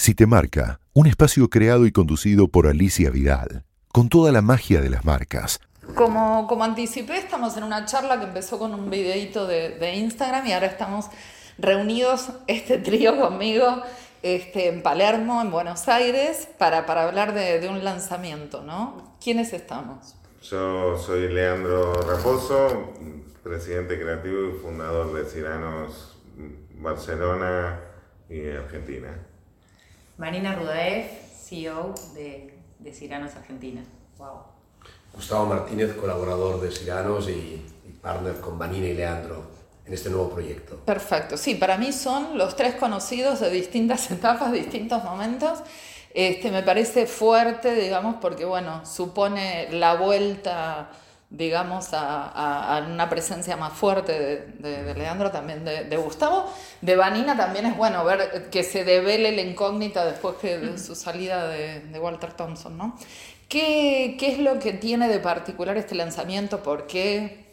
Si te marca, un espacio creado y conducido por Alicia Vidal, con toda la magia de las marcas. Como, como anticipé, estamos en una charla que empezó con un videito de, de Instagram y ahora estamos reunidos, este trío conmigo, este, en Palermo, en Buenos Aires, para, para hablar de, de, un lanzamiento, ¿no? ¿Quiénes estamos? Yo soy Leandro Raposo, presidente creativo y fundador de Ciranos Barcelona y Argentina. Marina Rudaev, CEO de, de Ciranos Argentina. Wow. Gustavo Martínez, colaborador de Ciranos y, y partner con Vanina y Leandro en este nuevo proyecto. Perfecto, sí, para mí son los tres conocidos de distintas etapas, distintos momentos. Este, me parece fuerte, digamos, porque bueno, supone la vuelta digamos, a, a, una presencia más fuerte de, de, de Leandro, también de, de, Gustavo. De Vanina también es bueno ver que se devele la incógnita después que de su salida de, Walter Thompson, ¿no? ¿Qué, ¿Qué, es lo que tiene de particular este lanzamiento? ¿Por qué?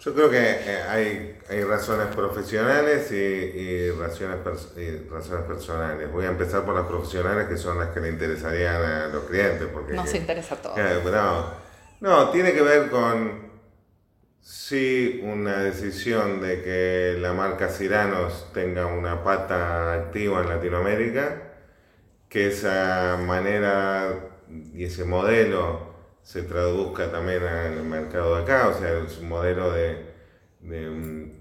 Yo creo que eh, hay, hay razones profesionales y, y, razones, y razones personales. Voy a empezar por las profesionales, que son las que le interesarían a los clientes. Porque Nos interesa a todos. Eh, no, tiene que ver con sí una decisión de que la marca Ciranos tenga una pata activa en Latinoamérica, que esa manera y ese modelo se traduzca también el mercado de acá, o sea, es un modelo de, de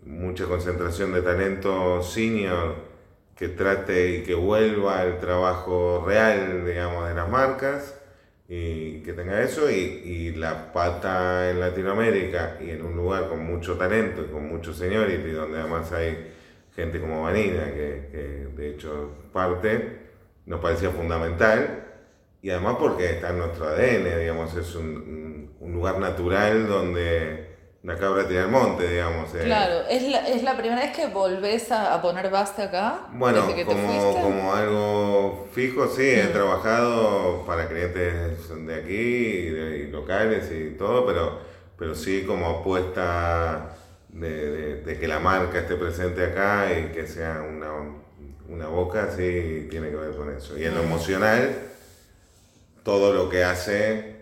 mucha concentración de talento senior que trate y que vuelva al trabajo real, digamos, de las marcas y que tenga eso y, y, la pata en Latinoamérica y en un lugar con mucho talento y con mucho seniority, donde además hay gente como Vanina, que, de hecho parte, nos parecía fundamental. Y además porque está en nuestro ADN, digamos, es un lugar natural donde la cabra tira al monte, digamos. Eh. Claro, ¿Es la, ¿es la primera vez que volvés a, a poner base acá? Bueno, como, como algo fijo, sí, mm. he trabajado para clientes de aquí, y, de, y locales y todo, pero, pero sí como apuesta de, de, de, que la marca esté presente acá y que sea una, una boca, sí, tiene que ver con eso. Y en lo mm. emocional, todo lo que hace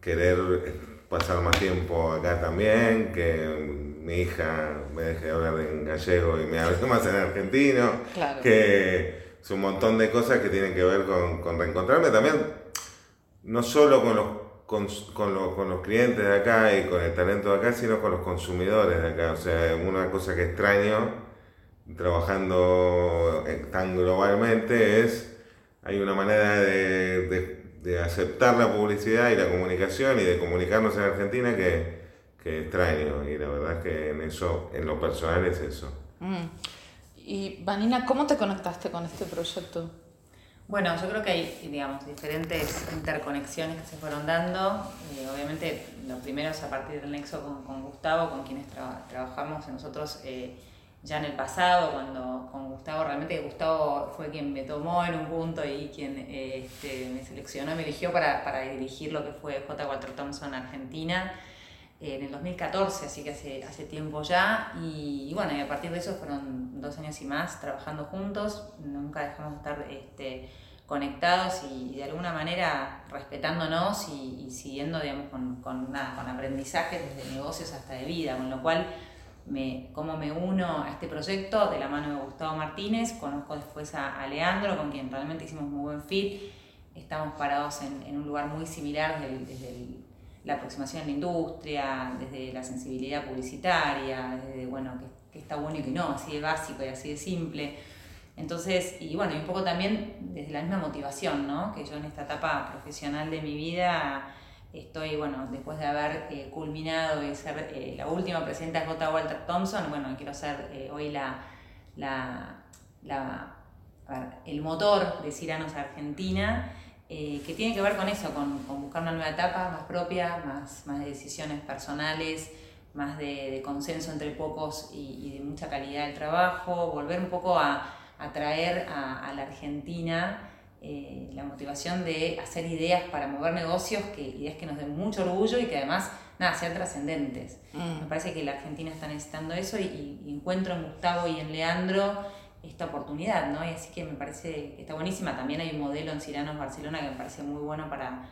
querer pasar más tiempo acá también, que mi hija me deje hablar en gallego y me hable más en argentino, claro. que es un montón de cosas que tienen que ver con, con reencontrarme también, no solo con los, con, con, los, con los clientes de acá y con el talento de acá, sino con los consumidores de acá. O sea, una cosa que extraño trabajando tan globalmente es, hay una manera de, de de aceptar la publicidad y la comunicación y de comunicarnos en Argentina que, que extraño. Y la verdad es que en eso, en lo personal es eso. Mm. Y Vanina, ¿cómo te conectaste con este proyecto? Bueno, yo creo que hay, digamos, diferentes interconexiones que se fueron dando. Eh, obviamente, lo primero es a partir del nexo con, con Gustavo, con quienes tra trabajamos nosotros eh, ya en el pasado, cuando con Gustavo, realmente Gustavo fue quien me tomó en un punto y quien este, me seleccionó me eligió para, para, dirigir lo que fue J. Walter Thompson Argentina en el 2014, así que hace, hace tiempo ya. Y, bueno, y a partir de eso fueron dos años y más trabajando juntos, nunca dejamos de estar este, conectados y, de alguna manera respetándonos y, siguiendo, digamos, con, con, nada, con aprendizaje desde negocios hasta de vida, con lo cual me, cómo me uno a este proyecto de la mano de Gustavo Martínez, conozco después a, a Leandro, con quien realmente hicimos muy buen fit, estamos parados en, en un lugar muy similar desde, desde el, la aproximación a la industria, desde la sensibilidad publicitaria, desde, bueno, que, que, está bueno y que no, así de básico y así de simple. Entonces, y bueno, y un poco también desde la misma motivación, ¿no? Que yo en esta etapa profesional de mi vida estoy, bueno, después de haber eh, culminado y ser eh, la última presidenta de J. Walter Thompson, bueno, quiero ser eh, hoy la, la, la el motor de Ciranos Argentina, que tiene que ver con eso, con, con, buscar una nueva etapa más propia, más, más de decisiones personales, más de, consenso entre pocos y, de mucha calidad del trabajo, volver un poco a, a traer a la Argentina eh, la motivación de hacer ideas para mover negocios, que ideas que nos den mucho orgullo y que además, nada, sean trascendentes. Mm. Me parece que la Argentina está necesitando eso y, y, encuentro en Gustavo y en Leandro esta oportunidad, ¿no? Y así que me parece que está buenísima. También hay un modelo en Ciranos Barcelona que me parece muy bueno para,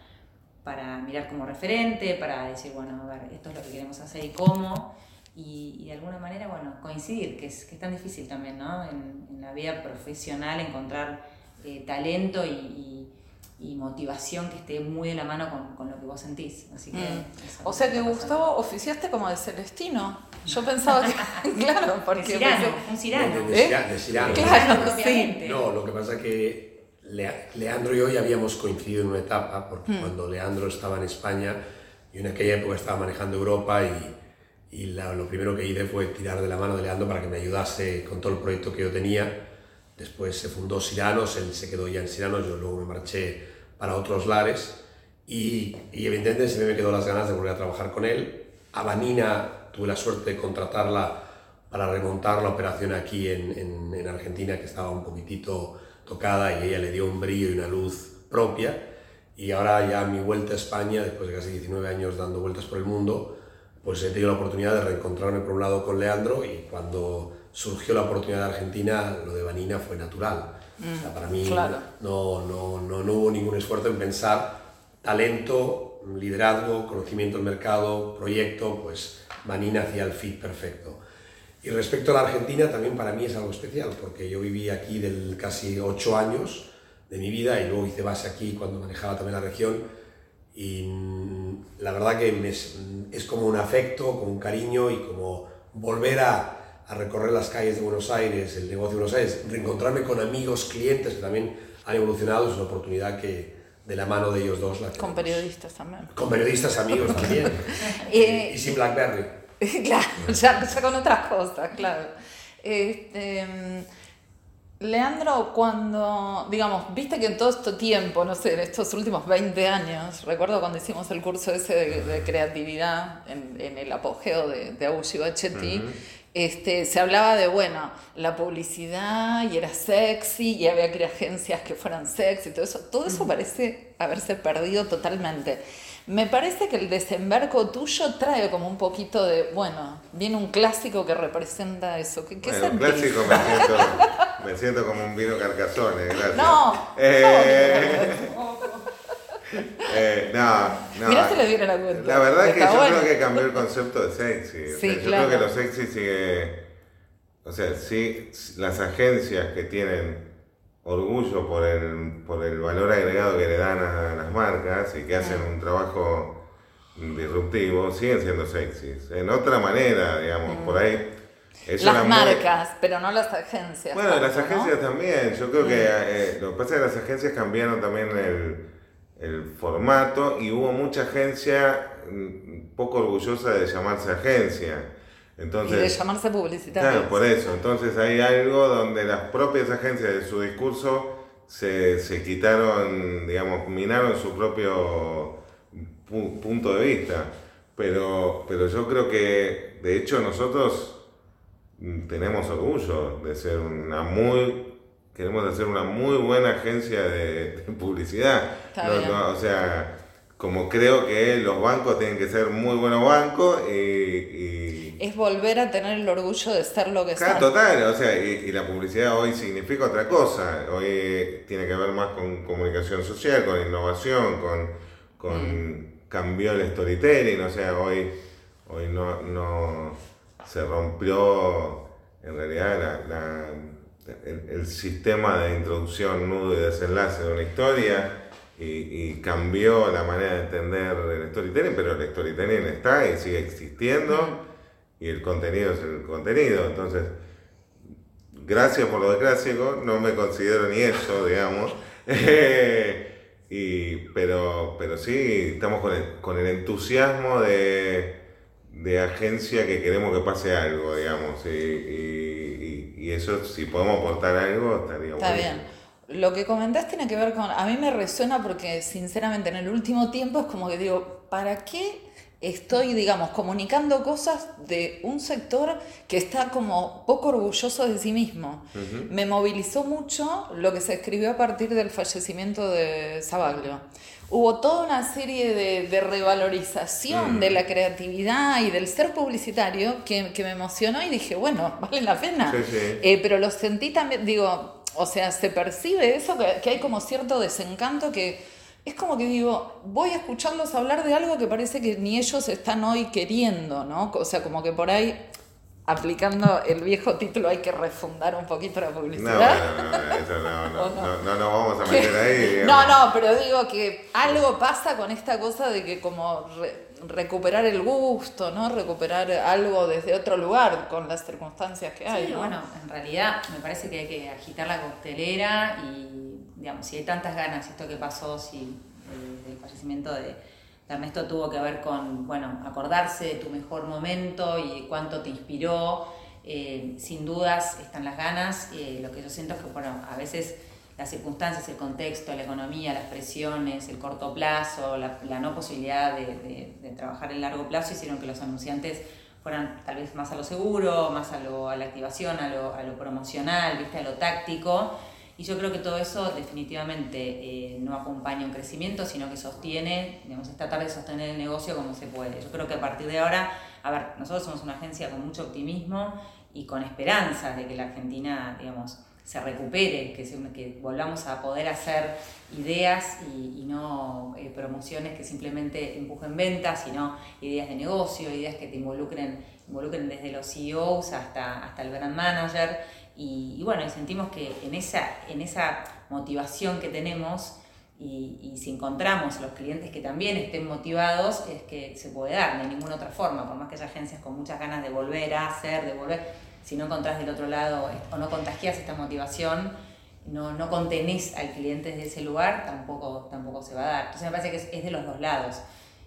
para mirar como referente, para decir, bueno, a ver, esto es lo que queremos hacer y cómo. Y, de alguna manera, bueno, coincidir, que es, que es tan difícil también, ¿no? En, en la vida profesional encontrar eh, talento y y motivación que esté muy de la mano con, con lo que vos sentís. Así que, mm. O sea que Gustavo, oficiaste como de Celestino. Yo pensaba que, claro, porque... De Cirano, un Cirano. De, de, Cirano. Claro, sí. No, lo que pasa es que Leandro y yo ya habíamos coincidido en una etapa, porque mm. cuando Leandro estaba en España, y en aquella época estaba manejando Europa y, y lo primero que hice fue tirar de la mano de Leandro para que me ayudase con todo el proyecto que yo tenía. Después se fundó Siranos, él se quedó ya en Siranos, yo luego me marché para otros lares y, evidentemente se me quedó las ganas de volver a trabajar con él. A Vanina tuve la suerte de contratarla para remontar la operación aquí en, en, Argentina que estaba un poquitito tocada y ella le dio un brillo y una luz propia. Y ahora ya mi vuelta a España, después de casi 19 años dando vueltas por el mundo, pues he tenido la oportunidad de reencontrarme por un lado con Leandro y cuando surgió la oportunidad de Argentina, lo de Vanina fue natural para mí no, no, no, no, hubo ningún esfuerzo en pensar talento, liderazgo, conocimiento del mercado, proyecto, pues Manina hacía el fit perfecto. Y respecto a la Argentina, también para mí es algo especial, porque yo viví aquí del casi ocho años de mi vida y luego hice base aquí cuando manejaba también la región. Y la verdad que es, es como un afecto, como un cariño y como volver a, a recorrer las calles de Buenos Aires, el negocio de Buenos Aires, reencontrarme con amigos, clientes que también han evolucionado, es una oportunidad que de la mano de ellos dos la Con periodistas también. Con periodistas amigos también. y, sin Blackberry. Claro, ya, con otras cosas, claro. Este, Leandro, cuando, digamos, viste que en todo este tiempo, no sé, en estos últimos 20 años, recuerdo cuando hicimos el curso ese de, creatividad en, en, el apogeo de, de Aushi Bachetti, este, se hablaba de, bueno, la publicidad y era sexy y había que agencias que fueran sexy y todo eso. Todo eso parece haberse perdido totalmente. Me parece que el desembarco tuyo trae como un poquito de, bueno, viene un clásico que representa eso. ¿Qué, qué bueno, un clásico me siento, me siento como un vino carcasone, gracias. No, eh, Eh, no, no. Mirá si le viene la cuenta. La verdad es que yo creo que cambió el concepto de sexy. yo creo que lo sexy sigue. O sea, sí, las agencias que tienen orgullo por el, por el valor agregado que le dan a las marcas y que hacen un trabajo disruptivo, siguen siendo sexys. En otra manera, digamos, por ahí. las marcas, pero no las agencias. Bueno, las agencias también. Yo creo que eh, lo que pasa es que las agencias cambiaron también el el formato y hubo mucha agencia mm, poco orgullosa de llamarse agencia. Entonces, y de llamarse publicitaria. Claro, por eso. Entonces hay algo donde las propias agencias de su discurso se, se quitaron, digamos, minaron su propio punto de vista. Pero, pero yo creo que, de hecho, nosotros mm, tenemos orgullo de ser una muy queremos hacer una muy buena agencia de, publicidad. o sea, como creo que los bancos tienen que ser muy buenos bancos y, Es volver a tener el orgullo de ser lo que claro, Total, o sea, y, la publicidad hoy significa otra cosa. Hoy tiene que ver más con comunicación social, con innovación, con, con mm. cambio el storytelling, o sea, hoy, hoy no, no se rompió en realidad la el, sistema de introducción, nudo y desenlace de una historia y, cambió la manera de entender el storytelling, pero el storytelling está y sigue existiendo y el contenido es el contenido. Entonces, gracias por lo de clásico, no me considero ni eso, digamos. y, pero, pero sí, estamos con el, con el entusiasmo de, de agencia que queremos que pase algo, digamos. y y eso, si podemos aportar algo, estaría Está bien. Lo que comentás tiene que ver con. A mí me resuena porque, sinceramente, en el último tiempo es como que digo, ¿para qué estoy, digamos, comunicando cosas de un sector que está como poco orgulloso de sí mismo. Me movilizó mucho lo que se escribió a partir del fallecimiento de Sabaglio. Hubo toda una serie de, revalorización de la creatividad y del ser publicitario que, me emocionó y dije, bueno, vale la pena. Eh, pero lo sentí también, digo, o sea, se percibe eso, que hay como cierto desencanto que es como que digo, voy a escucharlos hablar de algo que parece que ni ellos están hoy queriendo, ¿no? O sea, como que por ahí, aplicando el viejo título, hay que refundar un poquito la publicidad. No, no, no, eso no, no, no, no, no, vamos a meter ahí. No, no, pero digo que algo pasa con esta cosa de que como recuperar el gusto, ¿no? Recuperar algo desde otro lugar con las circunstancias que hay. Sí, bueno, en realidad me parece que hay que agitar la costelera y digamos, si hay tantas ganas, esto que pasó, si el, fallecimiento de, Ernesto tuvo que ver con, bueno, acordarse de tu mejor momento y cuánto te inspiró, eh, sin dudas están las ganas, eh, lo que yo siento es que, bueno, a veces las circunstancias, el contexto, la economía, las presiones, el corto plazo, la, no posibilidad de, trabajar en largo plazo hicieron que los anunciantes fueran tal vez más a lo seguro, más a, lo, a la activación, a lo, a lo promocional, ¿viste? a lo táctico. Y yo creo que todo eso definitivamente eh, no acompaña un crecimiento, sino que sostiene, digamos, es tratar de sostener el negocio como se puede. Yo creo que a partir de ahora, a ver, nosotros somos una agencia con mucho optimismo y con esperanza de que la Argentina, digamos, se recupere, que, que volvamos a poder hacer ideas y, no eh, promociones que simplemente empujen ventas, sino ideas de negocio, ideas que te involucren, involucren desde los CEOs hasta, hasta el brand manager y, bueno, sentimos que en esa, en esa motivación que tenemos y, si encontramos los clientes que también estén motivados, es que se puede dar de ninguna otra forma, por más que haya agencias con muchas ganas de volver a hacer, de volver, si no encontrás del otro lado o no contagias esta motivación, no, no contenés al cliente desde ese lugar, tampoco, tampoco se va a dar. Entonces me parece que es, de los dos lados.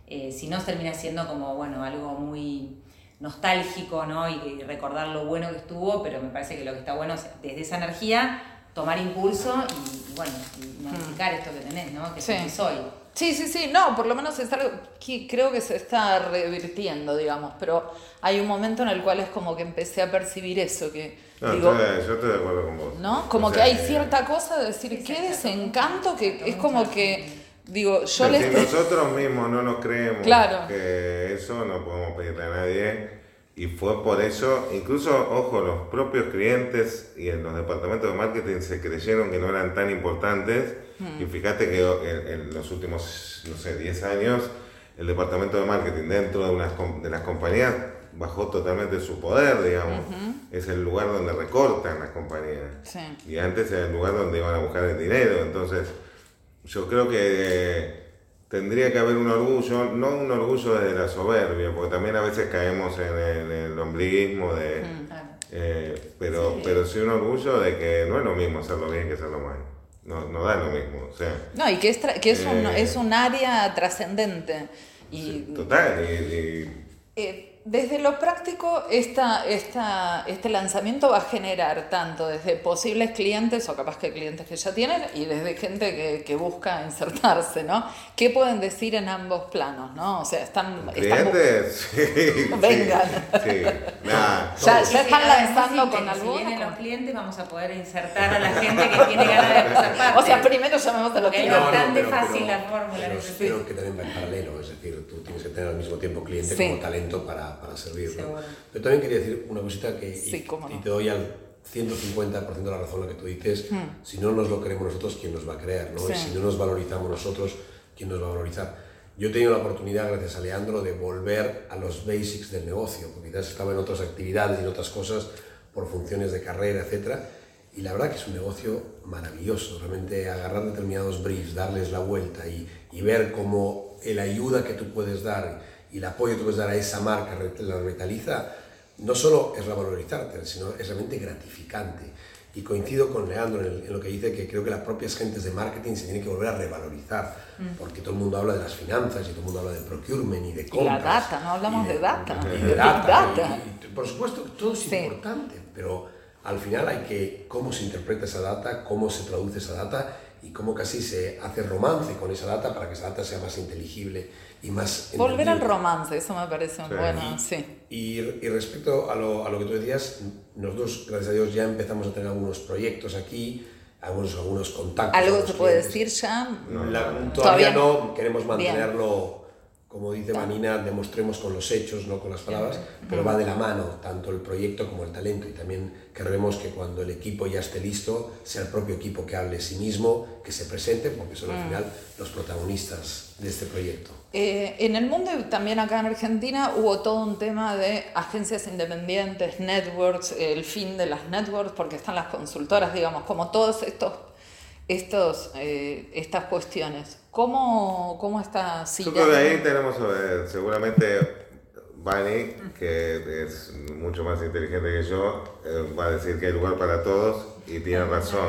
Eh, si no termina siendo como, bueno, algo muy nostálgico, ¿no? Y, recordar lo bueno que estuvo, pero me parece que lo que está bueno es desde esa energía tomar impulso y, bueno, y modificar esto que tenés, ¿no? Que sí. soy. Sí, sí, sí, no, por lo menos es algo que creo que se está revirtiendo, digamos, pero hay un momento en el cual es como que empecé a percibir eso, que no, digo, yo estoy de acuerdo con vos. ¿No? Como que hay cierta cosa de decir, qué desencanto, que es como que Digo, yo Si nosotros mismos no nos creemos que eso, no podemos pedirle a nadie. Y fue por eso, incluso, ojo, los propios clientes y en los departamentos de marketing se creyeron que no eran tan importantes. Hmm. Y fíjate que en, los últimos, no sé, 10 años, el departamento de marketing dentro de, unas, de las compañías bajó totalmente su poder, digamos. Es el lugar donde recortan las compañías. Y antes era el lugar donde iban a buscar el dinero. Entonces, yo creo que tendría que haber un orgullo, no un orgullo de la soberbia, porque también a veces caemos en el, ombliguismo de... Mm, eh, pero, sí. pero sí un orgullo de que no es lo mismo hacerlo bien que hacerlo mal. No, no da lo mismo. O sea, no, y que es, que es, un, eh, es un área trascendente. Y, total. Y, eh, desde lo práctico, esta, esta, este lanzamiento va a generar tanto desde posibles clientes o capaz que clientes que ya tienen y desde gente que, que busca insertarse, ¿no? ¿Qué pueden decir en ambos planos, no? O sea, están... ¿Clientes? sí, Vengan. Sí, ya, ya, están lanzando con algunos. Si vienen los clientes, vamos a poder insertar a la gente que tiene ganas de parte. O sea, primero llamemos a los clientes. Es bastante fácil la fórmula. Pero, que también va en paralelo, es decir, tú tienes que tener al mismo tiempo cliente como talento para para, servir. Yo también quería decir una cosita que y, te doy al 150% de la razón lo que tú dices. Hmm. Si no nos lo queremos nosotros, ¿quién nos va a creer? ¿no? Y si no nos valorizamos nosotros, ¿quién nos va a valorizar? Yo he tenido la oportunidad, gracias a Leandro, de volver a los basics del negocio, porque quizás estaba en otras actividades y en otras cosas por funciones de carrera, etc. Y la verdad que es un negocio maravilloso, realmente agarrar determinados briefs, darles la vuelta y, y ver cómo la ayuda que tú puedes dar y el apoyo que puedes dar a esa marca, la revitaliza, no solo es revalorizarte, sino es realmente gratificante. Y coincido con Leandro en, lo que dice que creo que las propias gentes de marketing se tienen que volver a revalorizar, mm. porque todo el mundo habla de las finanzas y todo el mundo habla de procurement y de compras. Y la data, no hablamos de, data. Y de, data. por supuesto, todo es importante, pero al final hay que cómo se interpreta esa data, cómo se traduce esa data y cómo casi se hace romance con esa data para que esa data sea más inteligible y más... Volver al romance, eso me parece bueno, sí. Y, y respecto a lo, a lo, que tú decías, nosotros, gracias a Dios, ya empezamos a tener algunos proyectos aquí, algunos, algunos contactos. ¿Algo se puede decir ya? todavía, no, queremos mantenerlo como dice Manina, demostremos con los hechos, no con las palabras, pero va de la mano tanto el proyecto como el talento y también queremos que cuando el equipo ya esté listo, sea el propio equipo que hable sí mismo, que se presente, porque son al mm. final los protagonistas de este proyecto. Eh, en el mundo y también acá en Argentina hubo todo un tema de agencias independientes, networks, el fin de las networks, porque están las consultoras, digamos, como todos estos estos, eh, estas cuestiones. ¿Cómo, cómo está Yo creo que ahí tenemos eh, seguramente Bani, que es mucho más inteligente que yo, eh, va a decir que hay lugar para todos y tiene razón.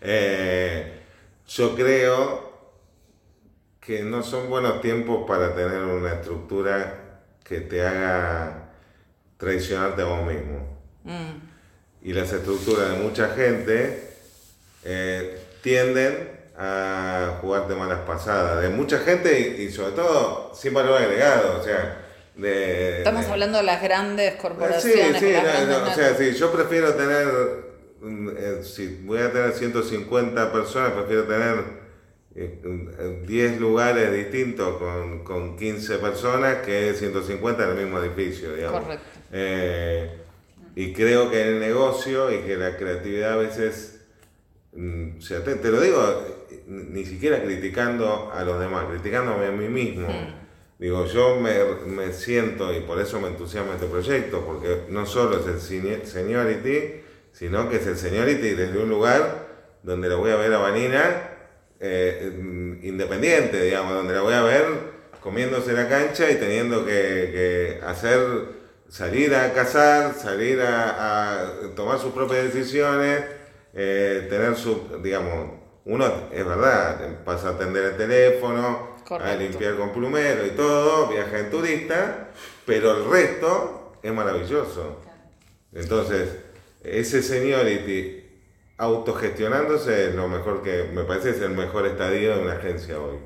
yo creo que no son buenos tiempos para tener una estructura que te haga traicionarte a vos mismo. Mm. Y las estructuras de mucha gente tienden a jugar de malas pasadas, de mucha gente y, sobre todo sin valor agregado, o sea, de, Estamos hablando de las grandes corporaciones. Sí, sí, o sea, sí, yo prefiero tener, eh, si voy a tener 150 personas, prefiero tener 10 eh, lugares distintos con, con 15 personas que 150 en el mismo edificio, digamos. Correcto. Eh, y creo que el negocio y que la creatividad a veces Mm, o sea, te, lo digo ni siquiera criticando a los demás, criticándome a mí mismo. Mm. Digo, yo me, me, siento, y por eso me entusiasma este proyecto, porque no solo es el seniority, sino que es el seniority desde un lugar donde la voy a ver a Vanina eh, mm, independiente, digamos, donde la voy a ver comiéndose la cancha y teniendo que, hacer, salir a cazar, salir a, a tomar sus propias decisiones eh, tener su, digamos, uno es verdad, pasa a atender el teléfono, a limpiar con plumero y todo, viaja en turista, pero el resto es maravilloso. Entonces, ese seniority autogestionándose es lo mejor que, me parece es el mejor estadio de una agencia hoy.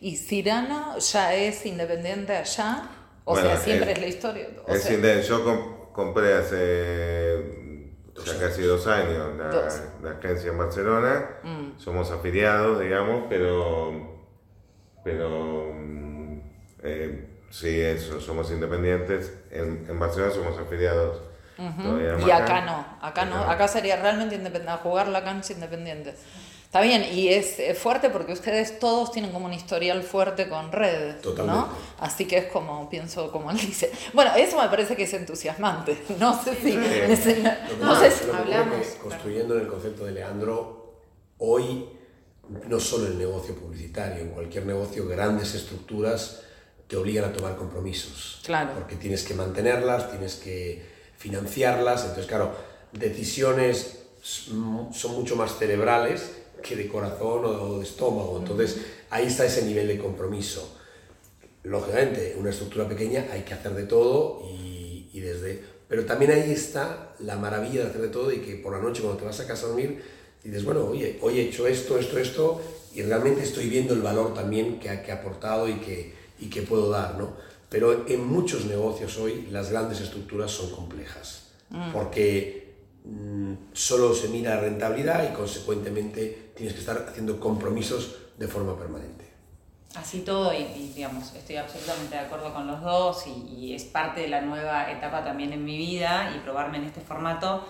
¿Y Cirano ya es independiente allá? O sea, siempre es, la historia. yo compré hace ya casi dos años la, agencia en Barcelona. Mm. Somos afiliados, digamos, pero, pero mm, eh, sí, eso, somos independientes. En, en Barcelona somos afiliados. Y acá no, acá no, acá sería realmente independiente, jugar la cancha independiente. Está bien, y es, fuerte porque ustedes todos tienen como un historial fuerte con red, ¿no? Así que es como, pienso como él dice. Bueno, eso me parece que es entusiasmante. No sé si... no, sé si hablamos. Construyendo en el concepto de Leandro, hoy no solo el negocio publicitario, en cualquier negocio grandes estructuras te obligan a tomar compromisos. Claro. Porque tienes que mantenerlas, tienes que financiarlas, entonces claro, decisiones son mucho más cerebrales que de corazón o de estómago. Entonces, ahí está ese nivel de compromiso. Lógicamente, una estructura pequeña hay que hacer de todo y, y, desde... Pero también ahí está la maravilla de hacer de todo y que por la noche cuando te vas a casa a dormir dices, bueno, oye, hoy he hecho esto, esto, esto y realmente estoy viendo el valor también que ha, que ha aportado y que, y que puedo dar, ¿no? Pero en muchos negocios hoy las grandes estructuras son complejas mm. porque Mm, solo se mira rentabilidad y consecuentemente tienes que estar haciendo compromisos de forma permanente. Así todo, y, digamos, estoy absolutamente de acuerdo con los dos y, es parte de la nueva etapa también en mi vida y probarme en este formato.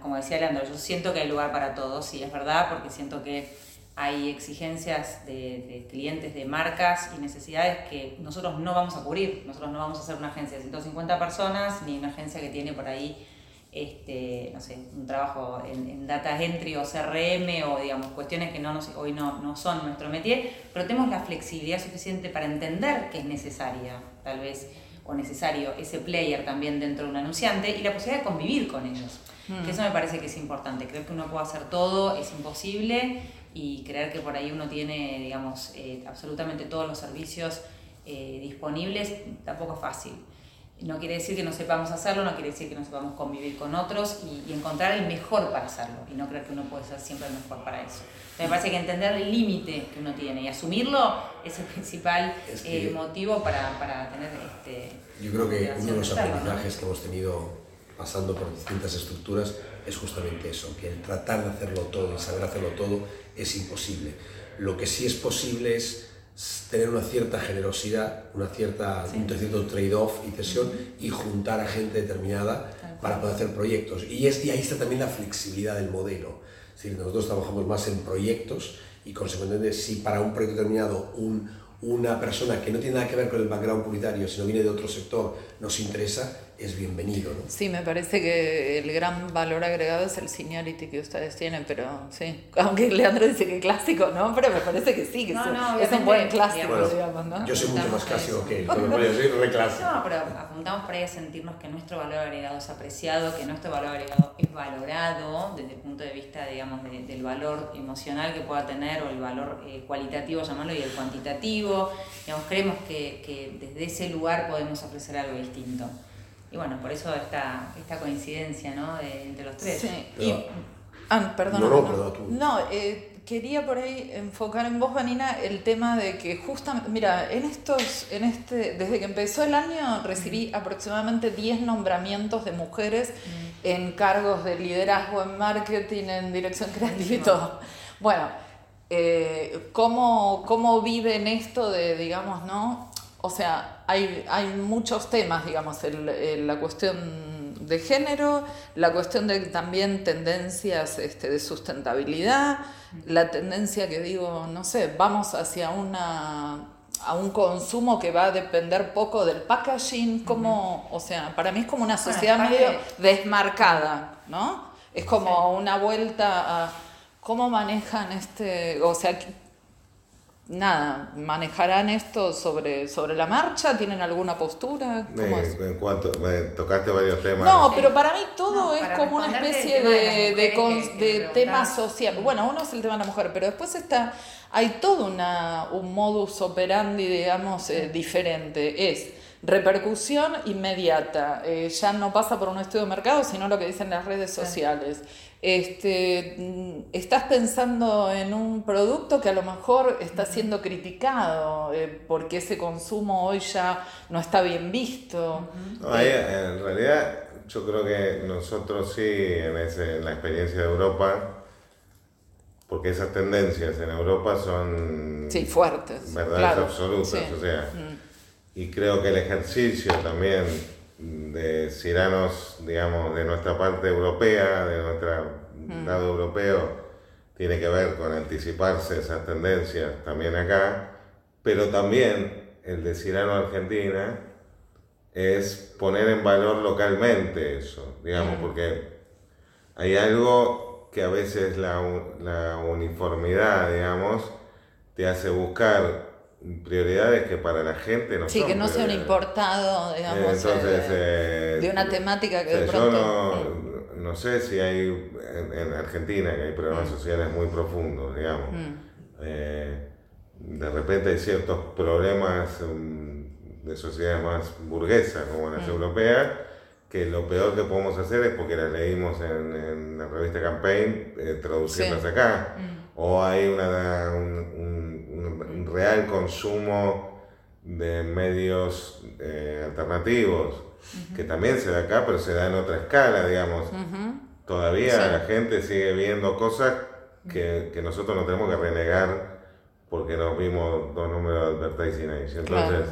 como decía Leandro, yo siento que hay lugar para todos y es verdad porque siento que hay exigencias de, de, clientes, de marcas y necesidades que nosotros no vamos a cubrir. Nosotros no vamos a ser una agencia de 150 personas ni una agencia que tiene por ahí este, no sé, un trabajo en, data entry o CRM o digamos cuestiones que no hoy no, no, son nuestro métier, pero tenemos la flexibilidad suficiente para entender que es necesaria, tal vez, o necesario ese player también dentro de un anunciante y la posibilidad de convivir con ellos. Que eso me parece que es importante. Creer que uno puede hacer todo es imposible y creer que por ahí uno tiene, digamos, eh, absolutamente todos los servicios eh, disponibles tampoco es fácil. no quiere decir que no sepamos hacerlo, no quiere decir que no sepamos convivir con otros y, encontrar el mejor para hacerlo y no creer que uno puede ser siempre el mejor para eso. me parece que entender el límite que uno tiene y asumirlo es el principal eh, motivo para, para tener este... Yo creo que uno de los aprendizajes que hemos tenido pasando por distintas estructuras es justamente eso, que el tratar de hacerlo todo y saber hacerlo todo es imposible. Lo que sí es posible es tener una cierta generosidad, una cierta, un cierto trade-off y cesión y juntar a gente determinada para poder hacer proyectos. Y, es, y ahí está también la flexibilidad del modelo. Es decir, nosotros trabajamos más en proyectos y consecuentemente si para un proyecto determinado un, una persona que no tiene nada que ver con el background publicitario, sino viene de otro sector, nos interesa, es bienvenido. ¿no? Sí, me parece que el gran valor agregado es el seniority que ustedes tienen, pero sí, aunque Leandro dice que clásico, ¿no? Pero me parece que sí, que es, un buen clásico, digamos, ¿no? Yo soy mucho más clásico que él, pero soy re clásico. No, pero apuntamos para ahí a sentirnos que nuestro valor agregado es apreciado, que nuestro valor agregado es valorado desde el punto de vista, digamos, del valor emocional que pueda tener o el valor eh, cualitativo, llamarlo, y el cuantitativo. Digamos, creemos que, que desde ese lugar podemos ofrecer algo distinto. Y bueno, por eso esta, esta coincidencia ¿no? entre los tres. Sí. Y, ah, perdón. No, no, no eh, quería por ahí enfocar en vos, Vanina, el tema de que justamente, mira, en estos, en este, desde que empezó el año recibí aproximadamente 10 nombramientos de mujeres mm. en cargos de liderazgo en marketing, en dirección creativa y todo. Bueno, eh, ¿cómo, ¿cómo viven esto de, digamos, no? O sea, hay, hay muchos temas, digamos, el, la cuestión de género, la cuestión de también tendencias este, de sustentabilidad, la tendencia que digo, no sé, vamos hacia una a un consumo que va a depender poco del packaging, como, o sea, para mí es como una sociedad medio desmarcada, ¿no? Es como una vuelta a cómo manejan este, o sea, nada, manejarán esto sobre, sobre la marcha, tienen alguna postura. En cuanto tocaste varios temas. No, pero para mí todo es como una especie de, de, tema social. Bueno, uno es el tema de la mujer, pero después está, hay todo una, un modus operandi, digamos, eh, diferente. Es repercusión inmediata. Eh, ya no pasa por un estudio de mercado, sino lo que dicen las redes sociales este, estás pensando en un producto que a lo mejor está siendo criticado eh, porque ese consumo hoy ya no está bien visto. en realidad yo creo que nosotros sí, en, ese, en la experiencia de Europa, porque esas tendencias en Europa son sí, fuertes, verdades absolutas, o sea, y creo que el ejercicio también de ciranos, digamos, de nuestra parte europea, de nuestro mm. lado europeo, tiene que ver con anticiparse esas tendencias también acá, pero también el de Cirano Argentina es poner en valor localmente eso, digamos, mm. porque hay algo que a veces la, la uniformidad, digamos, te hace buscar prioridades que para la gente no sí, son. Sí, que no sea un importado, digamos, eh, de una temática que de pronto... Yo no, sé si hay en, Argentina, que hay problemas mm. sociales muy profundos, digamos. Mm. Eh, de repente hay ciertos problemas mm, de sociedades más burguesas, como las europeas, que lo peor que podemos hacer es porque las leímos en, la revista Campaign, eh, traduciéndolas acá. O hay una, un real consumo de medios eh, alternativos, que también se da acá, pero se da en otra escala, digamos. Todavía la gente sigue viendo cosas que, que, nosotros no tenemos que renegar porque nos vimos dos números de advertising ahí. Entonces,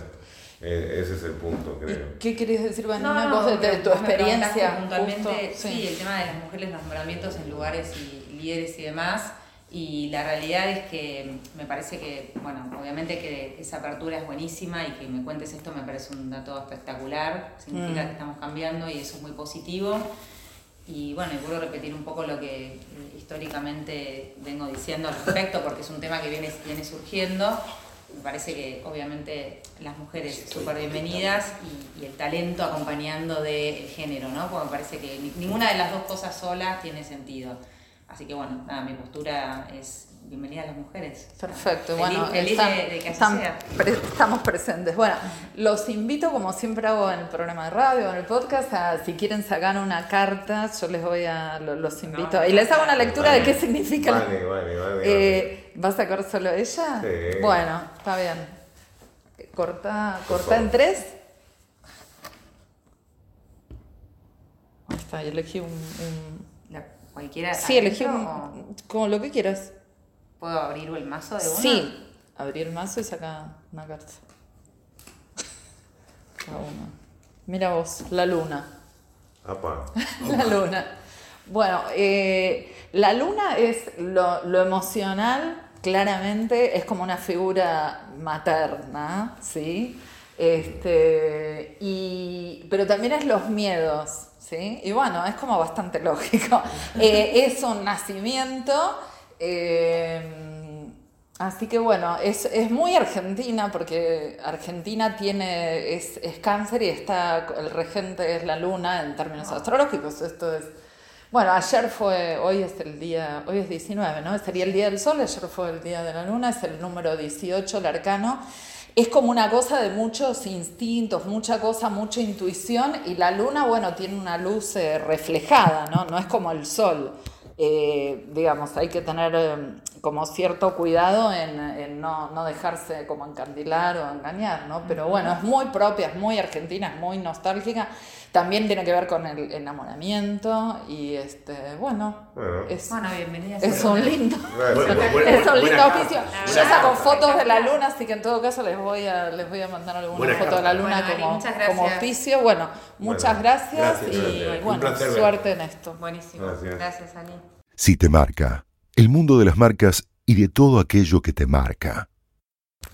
eh, ese es el punto, creo. ¿Qué querías decir, Vanina, vos de, tu experiencia? Puntualmente, sí. el tema de las mujeres, los nombramientos en lugares y líderes y demás y la realidad es que me parece que, bueno, obviamente que esa apertura es buenísima y que me cuentes esto me parece un dato espectacular, significa mm. que estamos cambiando y eso es muy positivo. Y bueno, y vuelvo a repetir un poco lo que históricamente vengo diciendo al respecto, porque es un tema que viene, viene surgiendo. Me parece que obviamente las mujeres súper bienvenidas y, el talento acompañando del género, ¿no? Porque me parece que ninguna de las dos cosas solas tiene sentido. Así que bueno, nada, mi postura es bienvenida a las mujeres. Perfecto, Feliz- bueno, feliz están- de- de que así están sea. pre- estamos presentes. Bueno, los invito, como siempre hago en el programa de radio, en el podcast, a si quieren sacar una carta, yo les voy a, lo- los invito. No, y les hago una lectura de qué significa. Vale, vale, vale. Eh, ¿Va a sacar solo ella? Sí. Bueno, está bien. Corta, corta en tres. Ahí está, y elegí un... un- La- cualquiera. Sí, elegí un... Como lo que quieras. o ¿Puedo abrir el mazo de una? Sí. Abrí el mazo y saca una carta. Cada uno. Mira vos, la luna. Apa. La luna. Bueno, eh, la luna es lo, lo emocional, claramente, es como una figura materna, ¿sí? Este, y, pero también es los miedos, ¿sí? Y bueno, es como bastante lógico. Eh, es un nacimiento. eh, Así que bueno, es, es muy argentina porque Argentina tiene, es, es cáncer y está, el regente es la luna en términos astrológicos. Esto es, bueno, ayer fue, hoy es el día, hoy es 19, ¿no? Sería el día del sol, ayer fue el día de la luna, es el número 18, el arcano. Es como una cosa de muchos instintos, mucha cosa, mucha intuición y la luna, bueno, tiene una luz eh, reflejada, ¿no? No es como el sol. Eh, digamos, hay que tener eh, como cierto cuidado en, no, no dejarse como encandilar o engañar, ¿no? Pero bueno, es muy propia, es muy argentina, es muy nostálgica. También tiene que ver con el enamoramiento y este, bueno, Bueno. es, Bueno, bienvenida. es un lindo. Gracias. Bueno, Es buena- un lindo oficio. Yo saco fotos de la luna, así que en todo caso les voy a, les voy a mandar alguna Buena foto de la luna como, como oficio. Bueno, muchas Bueno, gracias, gracias, y gracias. Bueno, placer suerte en esto. Buenísimo. Gracias. Gracias, Ali. Si te marca, el mundo de las marcas y de todo aquello que te marca.